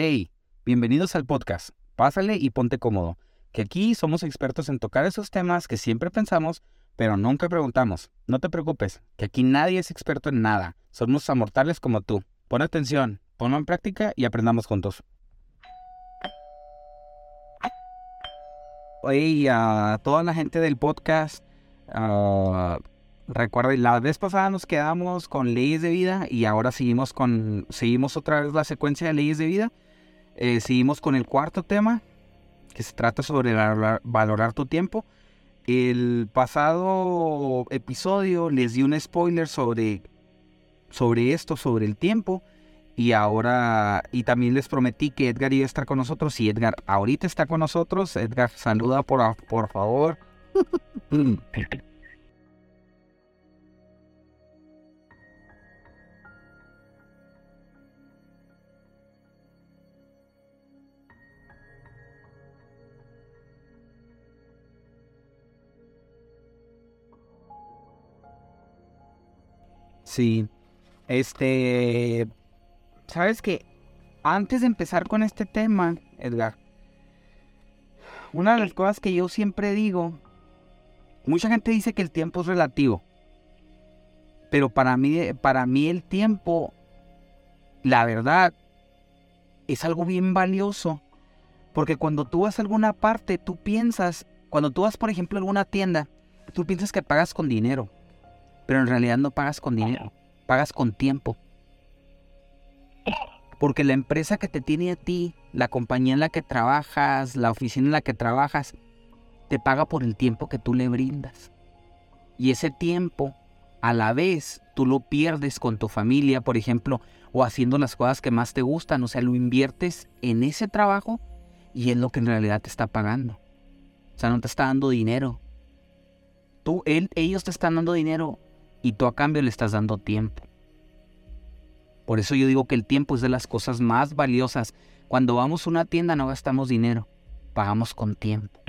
Hey, bienvenidos al podcast. Pásale y ponte cómodo, que aquí somos expertos en tocar esos temas que siempre pensamos, pero nunca preguntamos. No te preocupes, que aquí nadie es experto en nada. Somos amortales como tú. Pon atención, ponlo en práctica y aprendamos juntos. Oye, a toda la gente del podcast, uh, recuerda, la vez pasada nos quedamos con leyes de vida y ahora seguimos con, seguimos otra vez la secuencia de leyes de vida. Eh, seguimos con el cuarto tema, que se trata sobre valorar, tu tiempo. El pasado episodio les di un spoiler sobre, sobre esto, sobre el tiempo. Y ahora, y también les prometí que Edgar iba a estar con nosotros. Y Edgar ahorita está con nosotros. Edgar, saluda por, por favor. Sí. Este. Sabes que antes de empezar con este tema, Edgar, una de las cosas que yo siempre digo, mucha gente dice que el tiempo es relativo, pero para mí, para mí el tiempo, la verdad, es algo bien valioso, porque cuando tú vas a alguna parte, tú piensas, cuando tú vas, por ejemplo, a alguna tienda, tú piensas que pagas con dinero pero en realidad no pagas con dinero, pagas con tiempo. Porque la empresa que te tiene a ti, la compañía en la que trabajas, la oficina en la que trabajas, te paga por el tiempo que tú le brindas. Y ese tiempo, a la vez, tú lo pierdes con tu familia, por ejemplo, o haciendo las cosas que más te gustan. O sea, lo inviertes en ese trabajo y es lo que en realidad te está pagando. O sea, no te está dando dinero. Tú, él, ellos te están dando dinero y tú a cambio le estás dando tiempo. Por eso yo digo que el tiempo es de las cosas más valiosas. Cuando vamos a una tienda no gastamos dinero, pagamos con tiempo.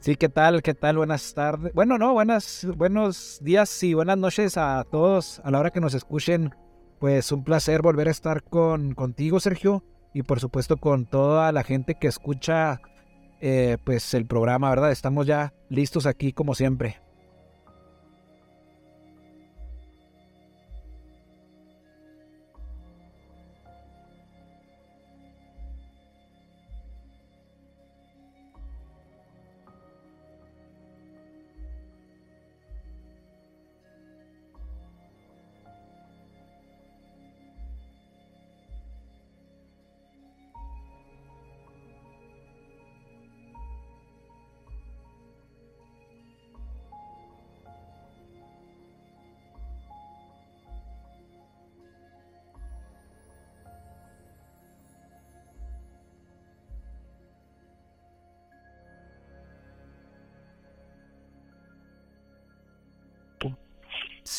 Sí, ¿qué tal? ¿Qué tal? Buenas tardes. Bueno, no, buenas, buenos días y buenas noches a todos a la hora que nos escuchen. Pues un placer volver a estar con contigo, Sergio, y por supuesto con toda la gente que escucha eh, pues el programa, ¿verdad? Estamos ya listos aquí como siempre.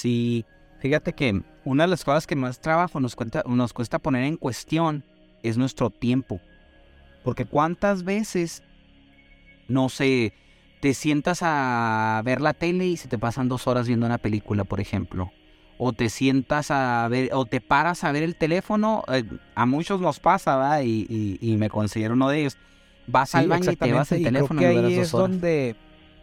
Sí, fíjate que una de las cosas que más trabajo nos, nos cuesta poner en cuestión es nuestro tiempo. Porque cuántas veces, no sé, te sientas a ver la tele y se te pasan dos horas viendo una película, por ejemplo. O te sientas a ver, o te paras a ver el teléfono. Eh, a muchos nos pasa, ¿verdad? Y, me considero uno de ellos. Vas al baño y te vas al teléfono y, ahí es donde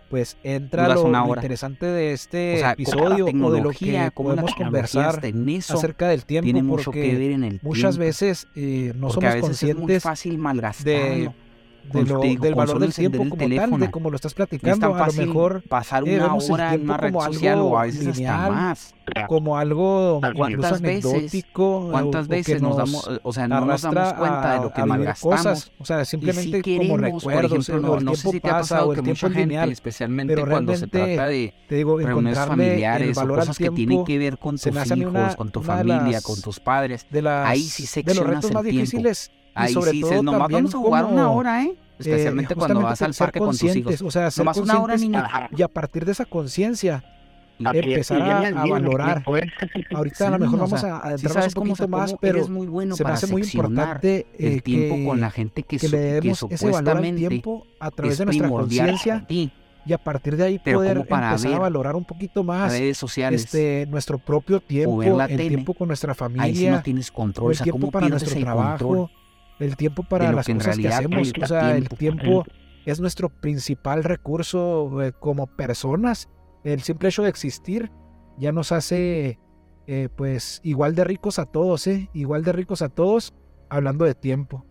pues entra lo, interesante de este episodio o de lo que podemos conversar acerca del tiempo tiene mucho que ver en el muchas veces eh, no somos conscientes es fácil malgastarlo del valor del tiempo como tal, de como lo estás platicando, a lo mejor pasar una hora en una red social o a veces lineal, más. Como algo incluso anecdótico. ¿Cuántas veces nos damos, o sea, no nos damos cuenta de lo que malgastamos? Cosas, o sea, simplemente como recuerdos, ejemplo, no, sé si te ha pasado que mucha gente, lineal, especialmente cuando se trata de te digo, reuniones familiares o cosas que tienen que ver con tus hijos, con tu familia, con tus padres, ahí sí seccionas el tiempo. Ahí sobre sí todo nomás vamos a jugar una hora, ¿eh? Especialmente cuando justamente vas al parque con tus conscientes, hijos. O sea, ser Nomás una hora, conscientes niño. Y a partir de esa conciencia, empezar a- a valorar. bien, ahorita a lo Sí, mejor o vamos sea, a sí adentrarnos sabes un cómo, poquito más, cómo pero eres muy bueno se me hace muy importante el eh, tiempo que, con la gente que, que le que demos ese valor al tiempo a través es de nuestra primordial conciencia y a partir de ahí Pero poder como para empezar a valorar un poquito más redes sociales. este nuestro propio tiempo, el tele, tiempo con nuestra ahí sí familia, no tienes o control. O el sea, tiempo ¿cómo para nuestro el trabajo, control? El tiempo para las que cosas que hacemos. O sea, el tiempo. tiempo es nuestro principal recurso eh, como personas. El simple hecho de existir ya nos hace eh, pues igual de ricos a todos, ¿eh? Igual de ricos a todos hablando de tiempo.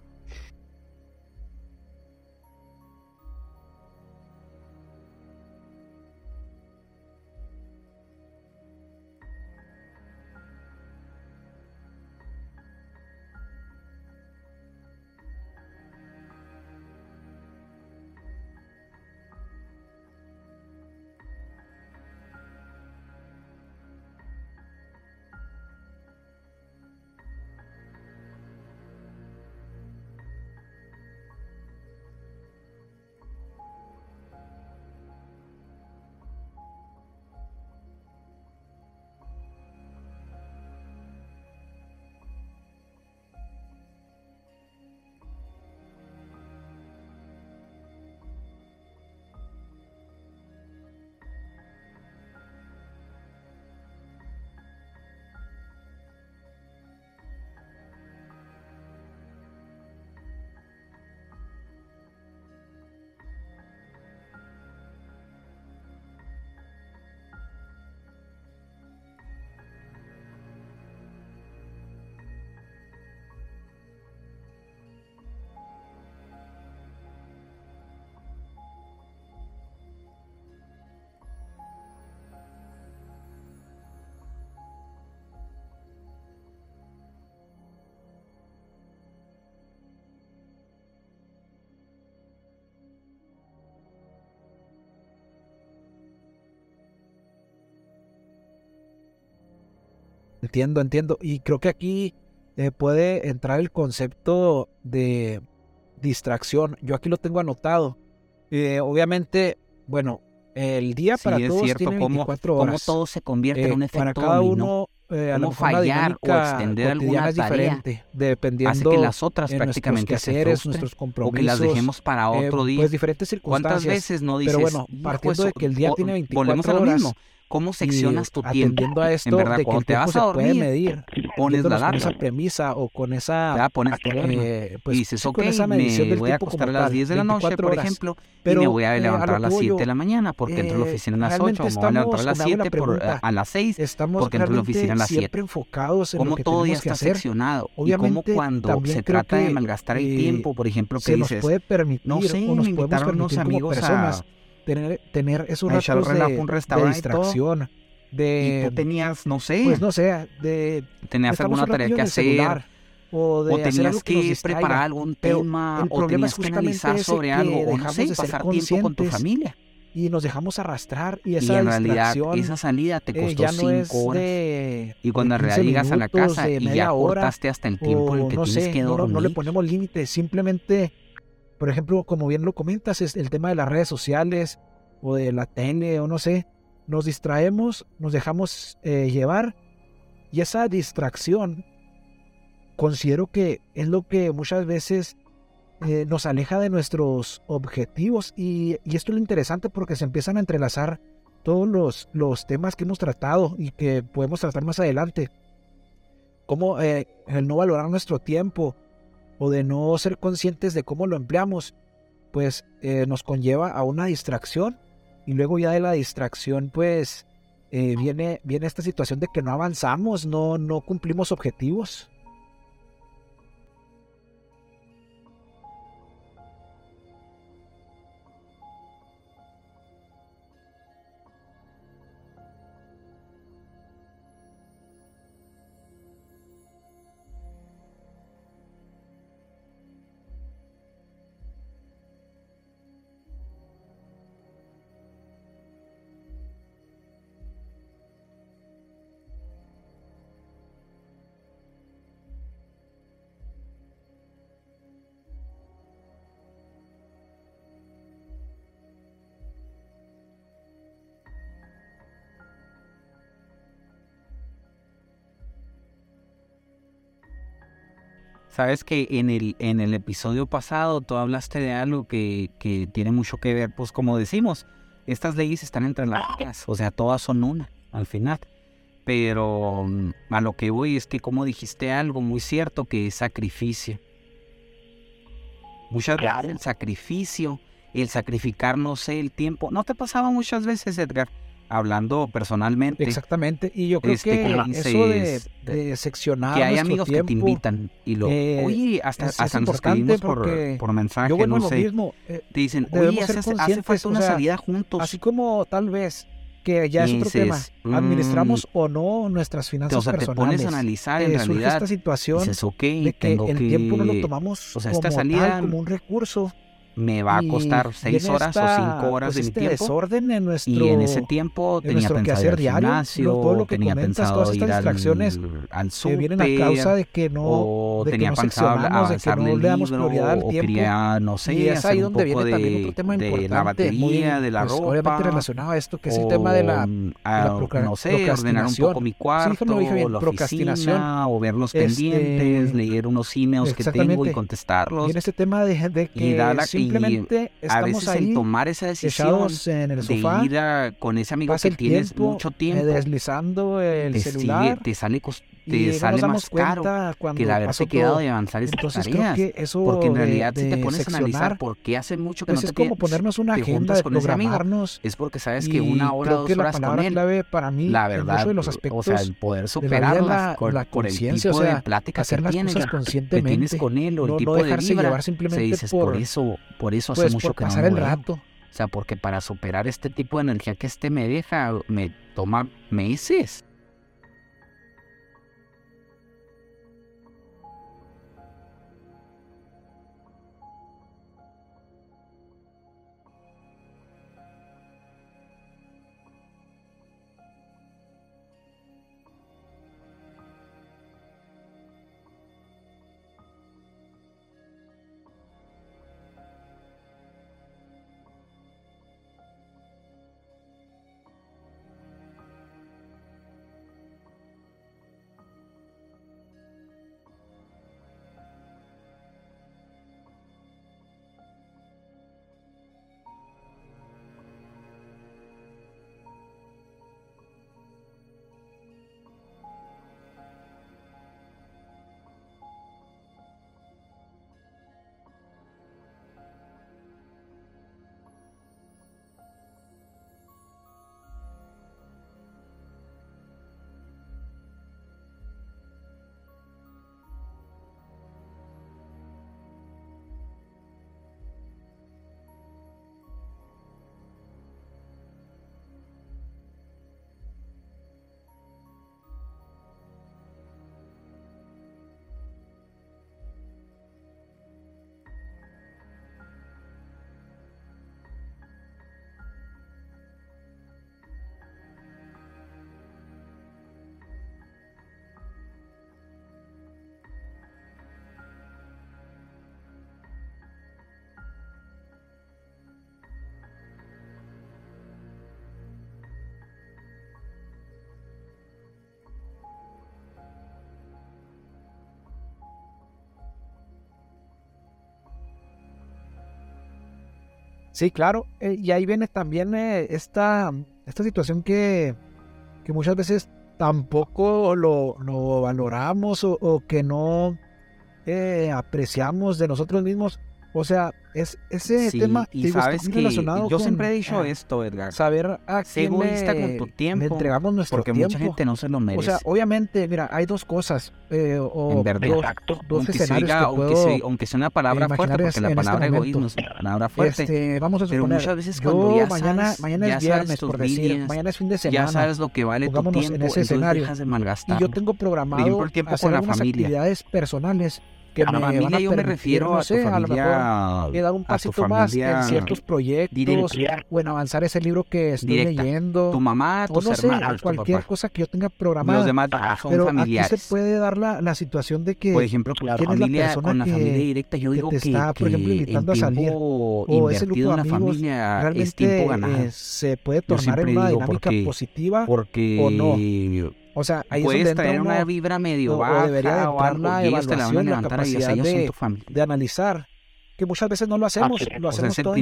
Entiendo, entiendo. Y creo que aquí eh, puede entrar el concepto de distracción. Yo aquí lo tengo anotado. Eh, obviamente, bueno, el día Sí, para es todos cierto, tiene cómo- 24 Cómo horas. todo se convierte Eh, en un para efecto cada dominó. uno, eh, a lo Cómo fallar o extender alguna tarea diferente, Hace dependiendo que las otras de prácticamente se quehaceres, frustren nuestros o compromisos, que las dejemos para eh, otro día. pues diferentes ¿Cuántas circunstancias. veces no dices? Pero bueno, "Hijo, partiendo eso- de que el día o- tiene Volvemos 24 a lo horas mismo. ¿Cómo y seccionas tu tiempo? atendiendo a esto verdad, de que cuando el te vas a puede dormir, medir, Pones la yéndonos con alarma. esa premisa o con esa Ya pones alarma. eh, pues, y dices, ok, esa me voy a acostar a las tal, 10 de la noche, 24 por horas. ejemplo, Pero, y me voy a eh, levantar lo a las que voy 7 yo, de la mañana porque entro a la eh, oficina a las realmente 8, me voy a levantar a las estamos- me hago la 7 por, a las 6, Estamos porque entro a la oficina a las 7. siempre enfocados en lo Cómo que todo ya que está hacer. seccionado. y cómo cuando se trata de que, malgastar el eh, tiempo, por ejemplo, que se nos dices, puede permitir no sé, me invitaron unos amigos a, tener, tener esos a echar ratos relajo de, un de restaurante y distracción, y de, tú tenías, no sé, pues no sé, de tenías alguna un tarea que hacer, celular, o de o hacer tenías algo que, que preparar algún tema, el o problema tenías es que analizar sobre algo, o no sé, pasar tiempo con tu familia. y nos dejamos arrastrar y Y esa en realidad esa salida te eh, costó ya no es 5 horas. de, Y cuando en realidad 15 llegas a la casa y ya hora, cortaste hasta el tiempo en el o que no tienes sé, que no, dormir. no le ponemos límites, simplemente, por ejemplo, como bien lo comentas, es el tema de las redes sociales o de la tele o no sé, nos distraemos, nos dejamos eh, llevar y esa distracción considero que es lo que muchas veces eh, nos aleja de nuestros objetivos y, y esto es lo interesante porque se empiezan a entrelazar todos los, los temas que hemos tratado y que podemos tratar más adelante. Como eh, el no valorar nuestro tiempo o de no ser conscientes de cómo lo empleamos, pues eh, nos conlleva a una distracción y luego ya de la distracción pues eh, viene, viene esta situación de que no avanzamos, no, no cumplimos objetivos. Sabes que en el, en el episodio pasado tú hablaste de algo que, que tiene mucho que ver, pues como decimos, estas leyes están entre las o sea, todas son una al final. Pero mm, a lo que voy es que como dijiste algo muy cierto, que es sacrificio. Muchas veces el sacrificio, el sacrificar, no sé, el tiempo. ¿No te pasaba muchas veces, Edgar? Hablando personalmente. Exactamente, y yo creo este, que, eso de, de, seccionar que hay amigos que te invitan y lo, eh, oye, hasta, es, hasta nos escribimos por, por mensaje, yo, bueno, no sé, mismo, eh, te dicen, oye, hace, hace, falta una salida juntos. Así como tal vez que ya es otro tema. ¿Administramos mm, o no nuestras finanzas o sea, personales? te pones a analizar en realidad. esta situación dices, okay, de que el tiempo no lo tomamos o sea, esta como, salida, tal, como un recurso me va a costar seis horas o cinco horas pues de mi este tiempo. desorden en nuestro y en ese tiempo tenía pensado ir al gimnasio, todo lo que tenía pensado todas estas ir distracciones al, al super, vienen a causa de que no o de tenía que pensado de que no prioridad al o quería, no sé, y es ahí donde viene de, también otro tema de importante, la batería, muy, de la pues, ropa. Obviamente relacionado a esto, que es el tema de la, de la procra no sé, ordenar un poco mi cuarto, sí, dije bien, la oficina, o ver los pendientes, leer unos emails que tengo y contestarlos. Y en ese tema de que simplemente estamos el tomar esa decisión en el sofá, de ir a, con ese amigo que tienes tiempo, mucho tiempo, deslizando el te celular, sigue, te sale, te sale más caro que el haberte quedado de avanzar estas tareas. Eso porque en realidad de, si te pones a analizar por qué hace mucho que pues no es te como ponernos una agenda de con programarnos es porque sabes que una hora dos horas con él clave para mí la verdad de los o aspectos sea el poder de la vida superar es la, por el tipo o sea, de plática hacer que las tienes cosas que conscientemente, tienes con él o el no, tipo no de dejarse vibra llevar se simplemente dices por, por eso por eso hace pues, mucho por que pasar el rato. o sea porque para superar este tipo de energía que este me deja me toma meses Sí, claro. eh, y ahí viene también eh, esta, esta situación que, que muchas veces tampoco lo, lo valoramos o, o que no eh, apreciamos de nosotros mismos. O sea, es ese Sí, tema y digo, está sabes que relacionado yo con, siempre he dicho eh, esto, Edgar. saber a quién egoísta con tu le tiempo, entregamos nuestro porque tiempo. mucha gente no se lo O merece. sea, obviamente, mira, hay dos cosas eh, o en verdad, dos, dos aunque, se diga- que aunque, puedo se- aunque sea una palabra fuerte, porque la este palabra momento. egoísmo es una palabra fuerte, Este, vamos a pero suponer, muchas veces cuando yo ya mañana, sabes, mañana ya es viernes, por decir, mañana es fin de semana, ya sabes lo que vale tu pongámonos en tiempo, ese entonces escenario. dejas de y yo tengo programado tiempo hacer algunas actividades personales que a me van familia a yo me refiero no a sé, tu a lo mejor familia, he dado un a tu pasito más en familia ciertos proyectos directa. o en avanzar ese libro que estoy Directa. leyendo tu mamá, o tus no sé, hermanos, tu cualquier papá. cosa que yo tenga Los programada. demás son Pero familiares. aquí se puede dar la, la situación de que Por ejemplo, la ¿quién es la familia, persona con la que- familia directa, yo que digo te que, está, por ejemplo, que invitando a salir? o ese grupo de la amigos familia es realmente tiempo ganado. eh, se puede tornar en una dinámica positiva o no. O sea, ahí Puedes es donde traer una vibra medio o baja debería de o entrar algo, la te evaluación, y de- de analizar, que muchas veces no lo hacemos, sí. lo O sea, hacemos todo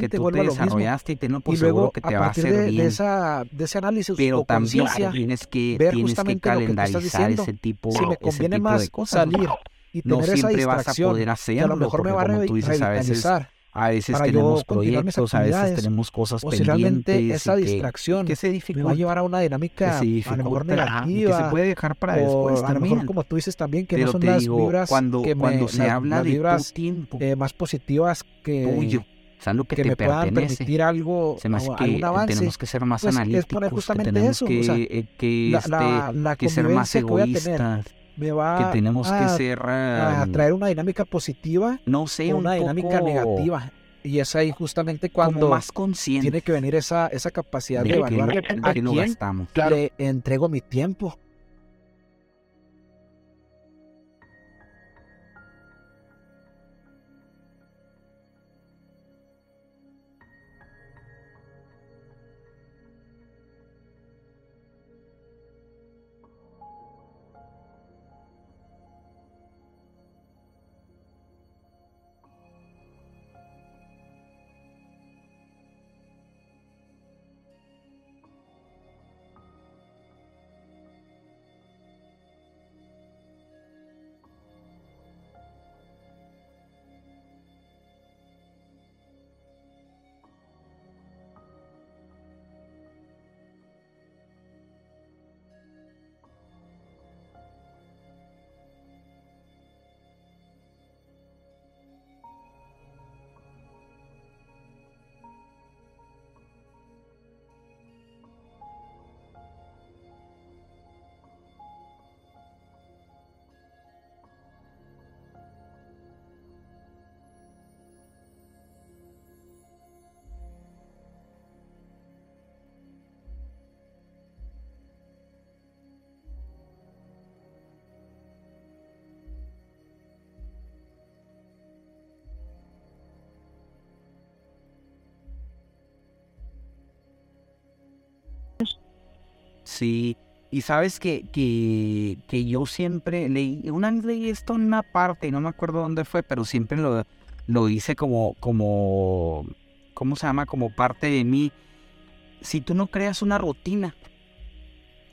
que tú te desarrollaste y tenlo por Y seguro luego, que a te va a hacer de, esa, de ese análisis Pero o también tienes que, ver tienes que justamente lo que tú estás calendarizar diciendo. ese tipo, si me ese conviene tipo más de cosas. salir y no tener esa vas a poder que a hacerlo, lo mejor me va a como re- tú dices, a veces, revitalizar, a veces para tenemos proyectos, a veces tenemos cosas o si realmente esa y que- distracción que se me va a llevar a una que dinámica se a lo mejor dificulta, ajá, y que se negativa, puede dejar para después a lo mejor como tú dices también que no son las digo, vibras cuando, que me, cuando se las- habla las de vibras tu tiempo eh, más positivas que, tuyo, o sea, lo que, que te me puedan permitir algo, se me hace o que algún avance. tenemos que ser más pues, es poner analíticos, que justamente tenemos eso, o que, sea, eh, que, la, este, la, la que ser más que egoístas, me va que tenemos que a, ser, a traer una dinámica positiva no sé, un una dinámica poco negativa. Y es ahí justamente como cuando más consciente tiene que venir esa, esa capacidad de de que, evaluar a que quién gastamos. Claro. le entrego mi tiempo. Sí, y sabes que, que, que yo siempre leí, una vez leí esto en una parte, no me acuerdo dónde fue, pero siempre lo, lo hice como, como, ¿cómo se llama? Como parte de mí. Si tú no creas una rutina,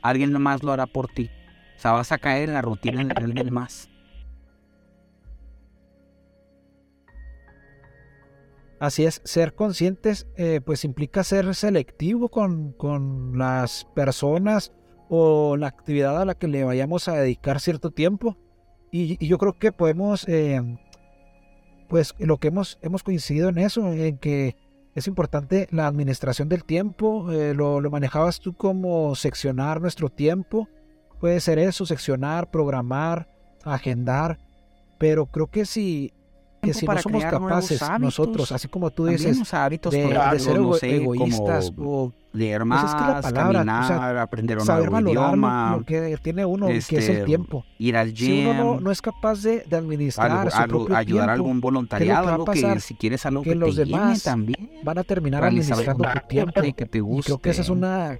alguien más lo hará por ti. O sea, vas a caer en la rutina de alguien más. Así es, ser conscientes eh, pues implica ser selectivo con, con las personas o la actividad a la que le vayamos a dedicar cierto tiempo. Y, yo creo que podemos, eh, pues lo que hemos, hemos coincidido en eso, en que es importante la administración del tiempo. eh, lo, lo manejabas tú como seccionar nuestro tiempo. Puede ser eso, seccionar, programar, agendar. Pero creo que si, que si no para somos crear nuevos capaces hábitos. nosotros, así como tú dices, los hábitos de, por- de ser no sé, egoístas o leer pues más, es que la palabra, o sea, caminar, aprender un saber nuevo valorar lo- idioma, lo, que tiene uno, que es este, el tiempo. ir al Si gym, uno no, no es capaz de, de administrar algo- su propio ayudar a tiempo, algún voluntariado, a algo pasar? que si quieres algo Que que, los te demás también, van a terminar administrando tu tiempo. que te Y guste. creo que esa es una,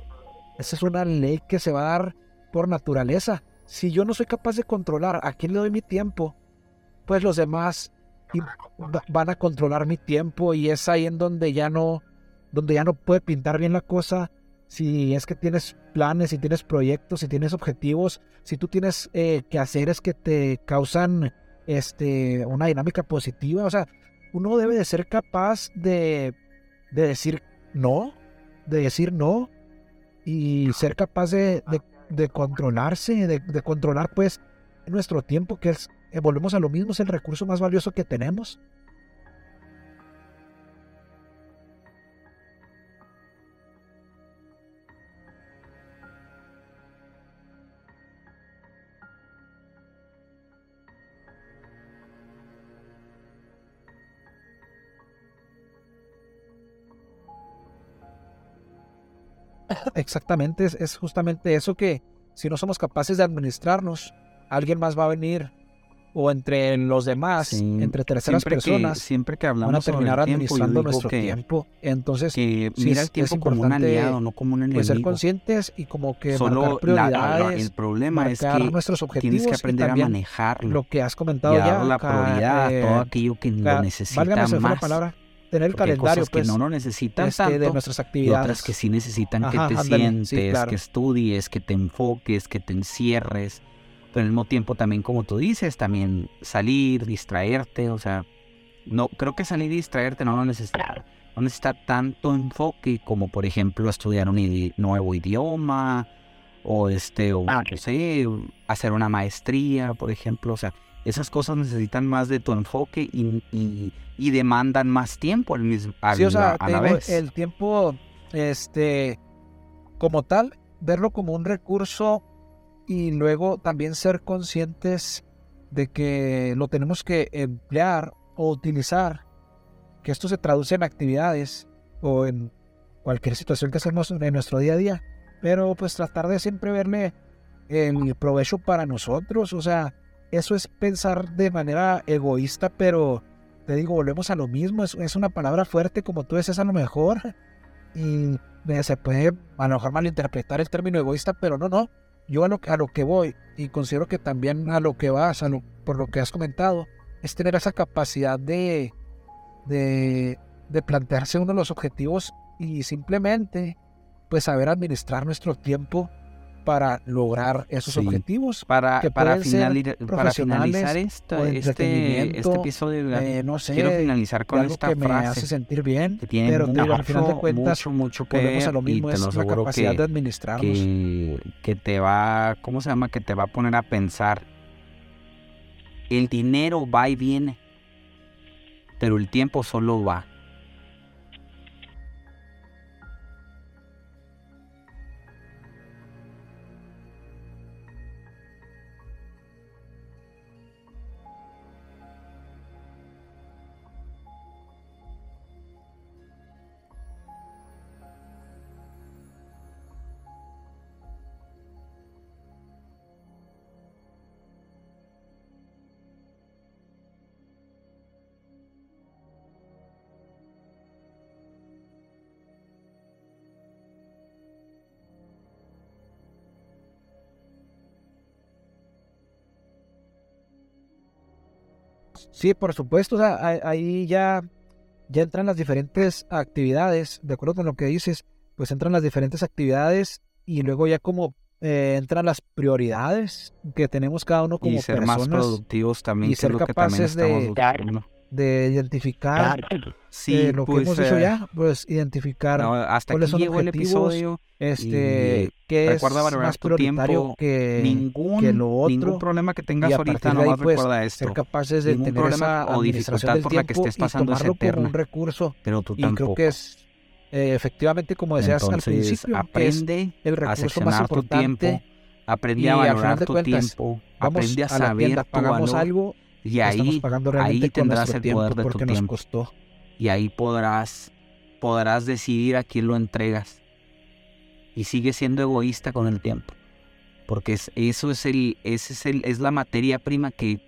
esa es una ley que se va a dar por naturaleza. Si yo no soy capaz de controlar a quién le doy mi tiempo, pues los demás y- va- van a controlar mi tiempo y es ahí en donde ya no, donde ya no puede pintar bien la cosa. Si es que tienes planes, si tienes proyectos, si tienes objetivos, si tú tienes eh, quehaceres que te causan este, una dinámica positiva, o sea, uno debe de ser capaz de, de decir no, de decir no y ser capaz de, de- de controlarse, de controlar pues nuestro tiempo, que es, eh, volvemos a lo mismo, es el recurso más valioso que tenemos. Exactamente, es, es justamente eso que si no somos capaces de administrarnos, alguien más va a venir o entre los demás, Sí, entre terceras siempre personas, que, siempre que van a hablamos sobre terminar el tiempo, administrando digo nuestro que, tiempo. Entonces, que mira el tiempo es como un aliado, no como un enemigo. pues ser conscientes y como que Solo marcar la- la- prioridades, el problema es que nuestros objetivos tienes que y aprender a manejarlo lo que has y comentado a ya. la prioridad eh, todo aquello que lo necesita fue la más. palabra, tener el porque calendario cosas que pues, no lo necesitan este, de tanto nuestras y actividades. otras que sí necesitan Ajá, que te ándale, sientes, sí, claro. que estudies, que te enfoques, que te encierres. Pero al mismo tiempo también, como tú dices, también salir, distraerte, o sea, no creo que salir y distraerte no lo necesita, no necesita tanto enfoque como por ejemplo estudiar un idi- nuevo idioma o este o Ah, no sé, hacer una maestría, por ejemplo, o sea, esas cosas necesitan más de tu enfoque y, y- y demandan más tiempo al mismo a, Sí, o sea, a te la digo, vez. el tiempo, este, como tal, verlo como un recurso y luego también ser conscientes de que lo tenemos que emplear o utilizar, que esto se traduce en actividades o en cualquier situación que hacemos en nuestro día a día, pero pues tratar de siempre verle el provecho para nosotros, o sea, eso es pensar de manera egoísta, pero te digo, volvemos a lo mismo, es, es una palabra fuerte como tú dices a lo mejor y se puede a lo mejor malinterpretar el término egoísta, pero no, no, yo a lo, a lo que voy y considero que también a lo que vas, a lo- por lo que has comentado, es tener esa capacidad de, de, de plantearse uno de los objetivos y simplemente pues saber administrar nuestro tiempo para lograr esos Sí. objetivos. para, que para, finali- para finalizar esta- este, este episodio, Eh, no sé, quiero finalizar con esta que me frase hace sentir bien, que tiene pero te digo, al final de mucho, cuentas, mucho, mucho a lo mismo, y te es la capacidad que, de administrarnos. que, que te va, ¿cómo se llama? Que te va a poner a pensar. El dinero va y viene, pero el tiempo solo va. Sí, por supuesto, o sea, ahí- ya, ya entran las diferentes actividades, de acuerdo con lo que dices, pues entran las diferentes actividades y luego ya como eh, entran las prioridades que tenemos cada uno como y ser más productivos también, y que ser es lo que también capaces de- estamos buscando. De identificar Sí, eh, lo que pues, hemos dicho eh, ya, pues identificar no, hasta cuáles aquí son llegó el episodio. este y qué es más tu prioritario tiempo, que, ningún, que lo otro, ningún problema que tengas a ahorita, ahí, nomás pues, recuerda ser esto. capaces de Ningún tener problema esa o dificultad por la que estés pasando es eterna. un recurso Pero tú y tampoco. creo que es eh, efectivamente como decías al Entonces, principio que es aprende el a recurso más seccionar tu importante tiempo, aprende a al valorar tu cuentas, tiempo, aprende a a saber tienda, tu pagamos valor algo y estamos ahí, pagando ahí realmente tendrás el tiempo poder de tu nos tiempo. costó. Y ahí podrás podrás decidir a quién lo entregas. Y sigue siendo egoísta con el tiempo. Porque es- eso es el ese es el es la materia prima que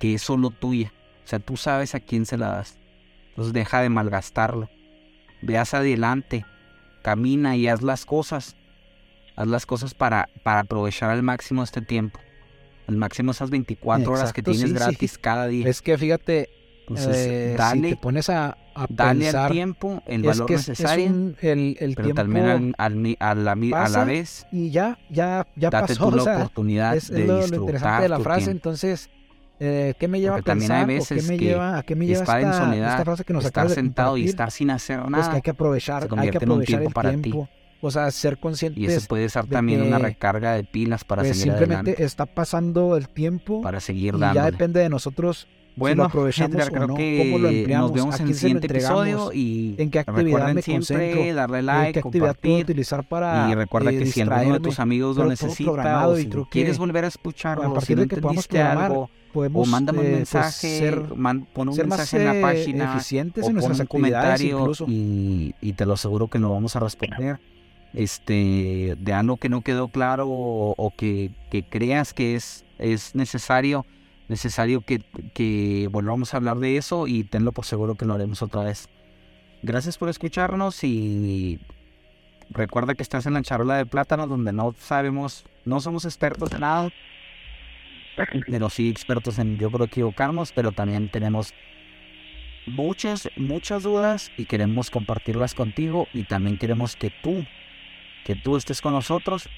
que es solo tuya. O sea tú sabes a quién se la das. Entonces deja de malgastarlo. Ve hacia adelante. Camina y haz las cosas. Haz las cosas para para aprovechar al máximo este tiempo al máximo esas 24 horas que tienes sí, sí. gratis cada día es que fíjate entonces eh, si te pones a, a dale pensar al tiempo el es valor que es, es necesario, un- el, el pero tiempo también al, al mi- a, la, a vez y ya ya ya date pasó tú la o sea, oportunidad es, de lo, lo disfrutar interesante de la frase tiempo. entonces eh, ¿qué me lleva Porque a también hay pensar o qué veces me que lleva a qué me lleva estar en esta, soledad, esta frase que nos estar sentado y estar sin hacer pues que nada hay que aprovechar, hay que aprovechar tiempo el para ti. O sea, ser y conscientes eso puede ser también una recarga de pilas para pues, seguir simplemente adelante, está pasando el tiempo para seguir y ya dándole. depende de nosotros Bueno, aprovechamos Edgar, o creo no, que cómo lo empleamos, nos vemos en el lo siguiente episodio y en qué actividad me siempre concentro, darle like, qué actividad puedo utilizar para y recuerda eh, que si alguno de tus amigos lo necesita o y si creo quieres volver a escucharlo, a o si partir no de que entendiste algo, podemos o mándame un eh, pues, mensaje, ser, man- pon un ser más mensaje en la eh, página eficientes o en pon nuestras un actividades comentario incluso. y, y te lo aseguro que lo vamos a responder. Este, de algo que no quedó claro o, que, creas que es, es necesario, necesario que, que volvamos a hablar de eso y tenlo por seguro que lo haremos otra vez. Gracias por escucharnos y recuerda que estás en la charola de plátano donde no sabemos, no somos expertos en nada, pero sí expertos en yo creo equivocarnos, pero también tenemos muchas, muchas dudas y queremos compartirlas contigo y también queremos que tú, que tú estés con nosotros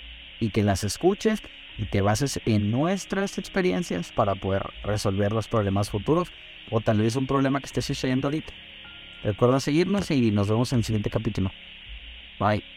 y que las escuches y te bases en nuestras experiencias para poder resolver los problemas futuros o tal vez un problema que estés sucediendo ahorita. Recuerda seguirnos y nos vemos en el siguiente capítulo. Bye.